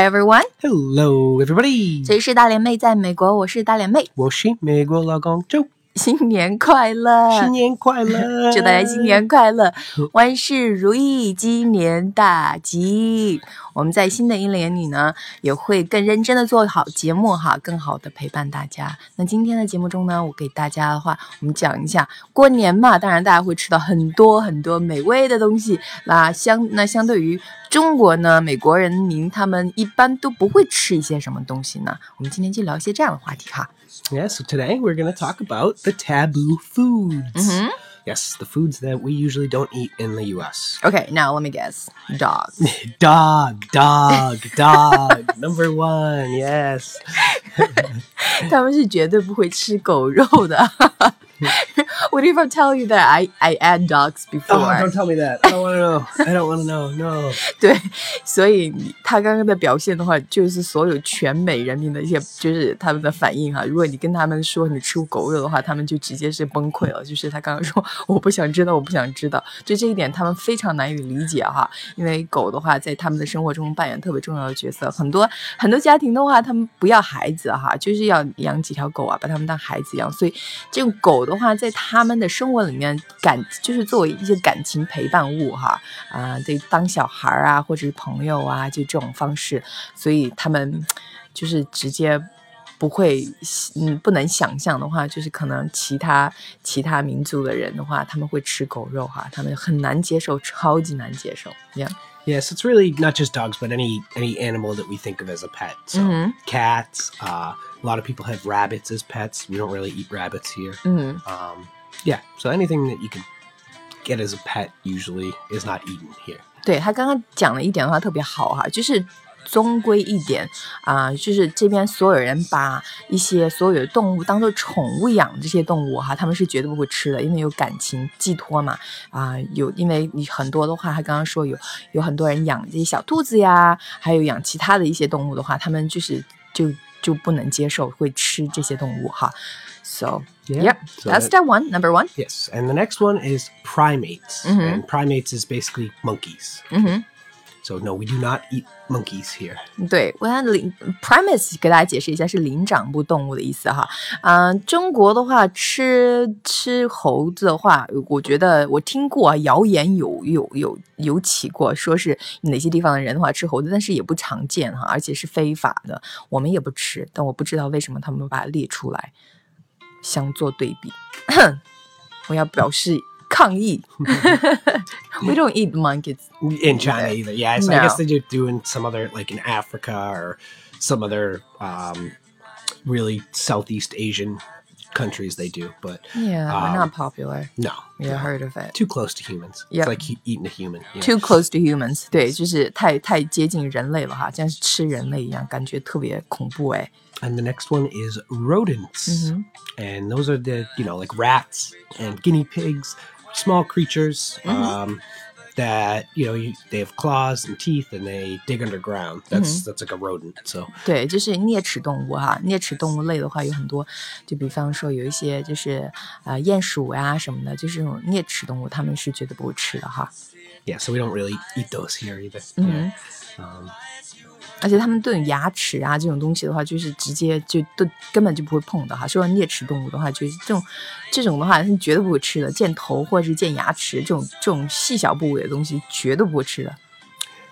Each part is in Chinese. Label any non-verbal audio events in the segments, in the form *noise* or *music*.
Hi everyone， Hello, everybody. 这里是大连妹在美国，我是大连妹，我是美国老公周， 新年快乐！新年快乐！*laughs* 祝大家新年快乐，*laughs* 万事如意，鸡年大吉。我们在新的一年里呢，也会更认真的做好节目哈，更好的陪伴大家。那今天的节目中呢，我给大家的话，我们讲一下过年嘛，当然大家会吃到很多很多美味的东西。那相 *laughs* 那相对于中国呢，美国人民他们一般都不会吃一些什么东西呢？我们今天就聊一些这样的话题哈。Yeah, so today we're going to talk about the taboo foods. Mhm. Yes, the foods that we usually don't eat in the U.S. Okay, now let me guess, *laughs* dog. Dog, dog, dog. *laughs* Number one, yes. *laughs* *laughs* 他们是绝对不会吃狗肉的。*laughs* What if I tell you that I I ate dogs before？、Oh, don't tell me that. I don't want to know. I don't want to know. No. *laughs* 对，所以他刚刚的表现的话，就是所有全美人民的一些，就是他们的反应哈。如果你跟他们说你吃过狗肉的话，他们就直接是崩溃了。就是他刚刚说我不想知道，我不想知道，就这一点他们非常难以理解哈。因为狗的话，在他们的生活中扮演特别重要的角色。很多很多家庭的话，他们不要孩子哈，就是要要养几条狗啊，把它们当孩子养。所以这种狗的话，在他们的生活里面感就是作为一些感情陪伴物哈啊，得当小孩啊，或者是朋友啊，就这种方式，所以他们就是直接。不会，嗯，不能想象的话，就是可能其他其他民族的人的话，他们会吃狗肉哈，他们很难接受，超级难接受。Yeah. Yes, it's really not just dogs, but any any animal that we think of as a pet. So Mhm. cats. Uh, a lot of people have rabbits as pets. We don't really eat rabbits here. 嗯 Um, yeah, so anything that you can get as a pet usually is not eaten here. 对他刚刚讲了一点的话特别好哈，就是 终归一点啊、就是这边所有人把一些所有的动物当做宠物养，这些动物哈，他们是绝对不会吃的，因为有感情寄托嘛啊、有因为你很多的话，他刚刚说有有很多人养这些小兔子呀，还有养其他的一些动物的话，他们就是就就不能接受会吃这些动物哈。So Yeah, yep, so that's that- that one number one. Yes, and the next one is primates. Mhm. And primates is basically monkeys. No, we do not eat monkeys here. 对，我看灵 premise 给大家解释一下是灵长目动物的意思哈。嗯、中国的话吃吃猴子的话，我觉得我听过谣言有有有有起过，说是哪些地方的人的话吃猴子，但是也不常见哈，而且是非法的，我们也不吃，但我不知道为什么他们把它列出来，相做对比。*coughs* 我要表示抗议。*laughs* *laughs* We don't eat monkeys. In China either. Yeah, so I No. guess they do do in some other like in Africa or some other um, really Southeast Asian countries they do, but Yeah, we're Um, not popular. no. You no. heard of it? Too close to humans. Yep. It's like he- eating a human. yeah. Too close to humans，*laughs* 对，就是太太接近人类了哈，像是吃人类一样，感觉特别恐怖哎。 And the next one is rodents. Mhm. And those are the, you know, like rats and guinea pigs, small creatures um, that, you know, you, they have claws and teeth and they dig underground. That's that's like a rodent. So 对，就是啮齿动物哈，啮齿动物类的话有很多，就比方说有一些就是呃鼹鼠呀、什么的，就是这种啮齿动物，他们是绝对不会吃的哈。 yeah, so we don't really eat those here either. Mhm. Yeah. Um, 而且他们对牙齿啊这种东西的话，就是直接就都根本就不会碰的哈。说啮齿动物的话，就是这种这种的话，是绝对不会吃的。见头或者是见牙齿这种这种细小部位的东西，绝对不会吃的。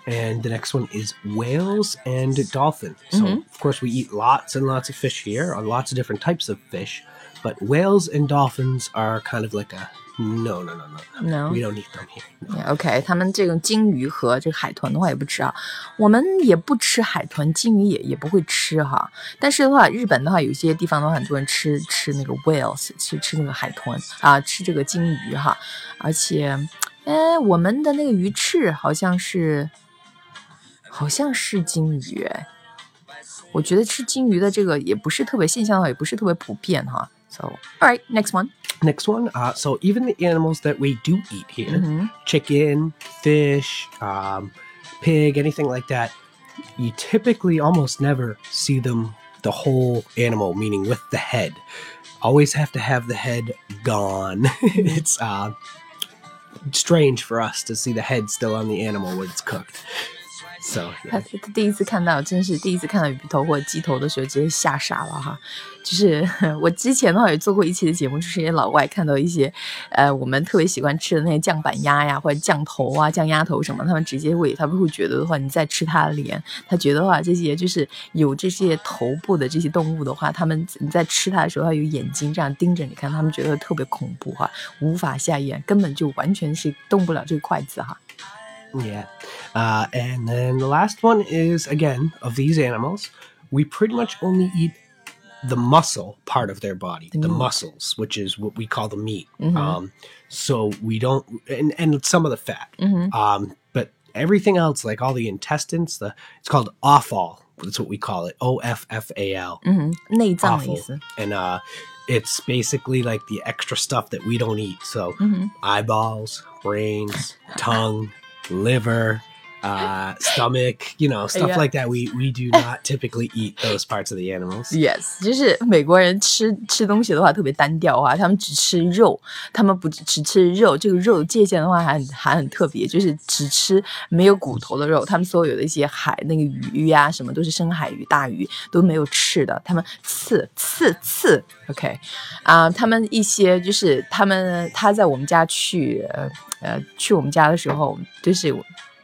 and the next one is whales and dolphins. So Mhm. of course we eat lots and lots of fish here, or lots of different types of fish, but whales and dolphins are kind of like a no, no, no, no, No. We don't eat them here. No. OK，他们这种鲸鱼和这个海豚的话也不吃啊，我们也不吃海豚，鲸鱼也也不会吃哈。但是的话，日本的话，有些地方的话，很多人吃吃那个 whales，吃吃那个海豚啊，吃这个鲸鱼哈。而且，哎，我们的那个鱼翅好像是，好像是鲸鱼哎。我觉得吃鲸鱼的这个也不是特别现象的话，也不是特别普遍哈。So, all right, next one. Next one. Uh, so even the animals that we do eat here, Mhm. chicken, fish, um, pig, anything like that, you typically almost never see them the whole animal, meaning with the head. Always have to have the head gone. *laughs* it's uh, strange for us to see the head still on the animal when it's cooked. *laughs* 他第一次看到，真是第一次看到鱼头或者鸡头的时候，直接吓傻了哈。就是 *laughs* 我之前的话也做过一期的节目，就是一些老外看到一些，呃，我们特别喜欢吃的那些酱板鸭呀，或者酱头啊、酱鸭头什么，他们直接会，他们会觉得的话，你在吃它的脸，他觉得话这些就是有这些头部的这些动物的话，他们你在吃它的时候，它有眼睛这样盯着你看，他们觉得特别恐怖哈，无法下咽，根本就完全是动不了这个筷子哈。Yeah. Uh, and then the last one is again of these animals, we pretty much only eat the muscle part of their body, the, the muscles, which is what we call the meat. Mm-hmm. Um, so we don't, and, and some of the fat. Mm-hmm. Um, but everything else, like all the intestines, the it's called offal. That's what we call it. O F F A L. And uh, it's basically like the extra stuff that we don't eat. So mm-hmm. eyeballs, brains, tongue liver, uh, stomach, you know, stuff Yeah. like that. We we do not typically eat those parts of the animals. Yes，就是美国人吃吃东西的话特别单调啊，他们只吃肉，他们不只只吃肉，这个肉的界限的话还很还很特别，就是只吃没有骨头的肉。他们所有的一些海那个鱼呀、什么都是深海鱼、大鱼都没有翅的，他们刺刺刺，OK，啊、他们一些就是他们他在我们家去呃呃去我们家的时候，就是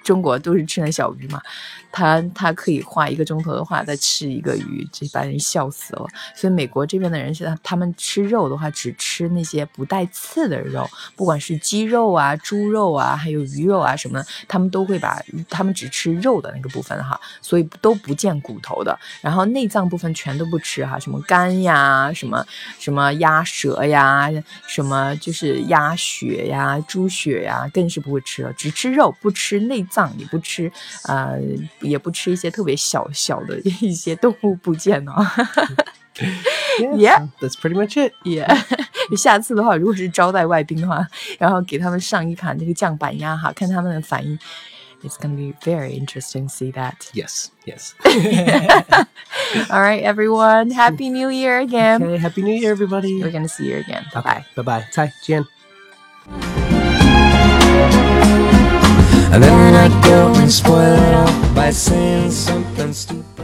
中国都是吃那小鱼嘛，他他可以花一个钟头的话再吃一个鱼，这把人笑死了。所以美国这边的人是他他们吃肉的话，只吃那些不带刺的肉，不管是鸡肉啊、猪肉啊，还有鱼肉啊什么，他们都会把他们只吃肉的那个部分哈，所以都不见骨头的。然后内脏部分全都不吃哈，什么肝呀、什么什么鸭舌呀、什么就是鸭血呀、猪血呀，更是不会吃了，只吃肉，不吃内脏，也不吃呃，也不吃一些特别小小的一些动物部件呢、 Yeah. so *laughs* that's pretty much it. 也、下次的话，如果是招待外宾的话，然后给他们上一盘这个酱板鸭哈，看他们的反应。It's *laughs* gonna be very interesting to see that. Yes, yes. *laughs* All right, everyone. Happy New Year again. Okay, happy New Year, everybody. We're gonna see you again. Bye bye. Bye bye. Bye, Jen. And then I go and spoil it all by saying something stupid.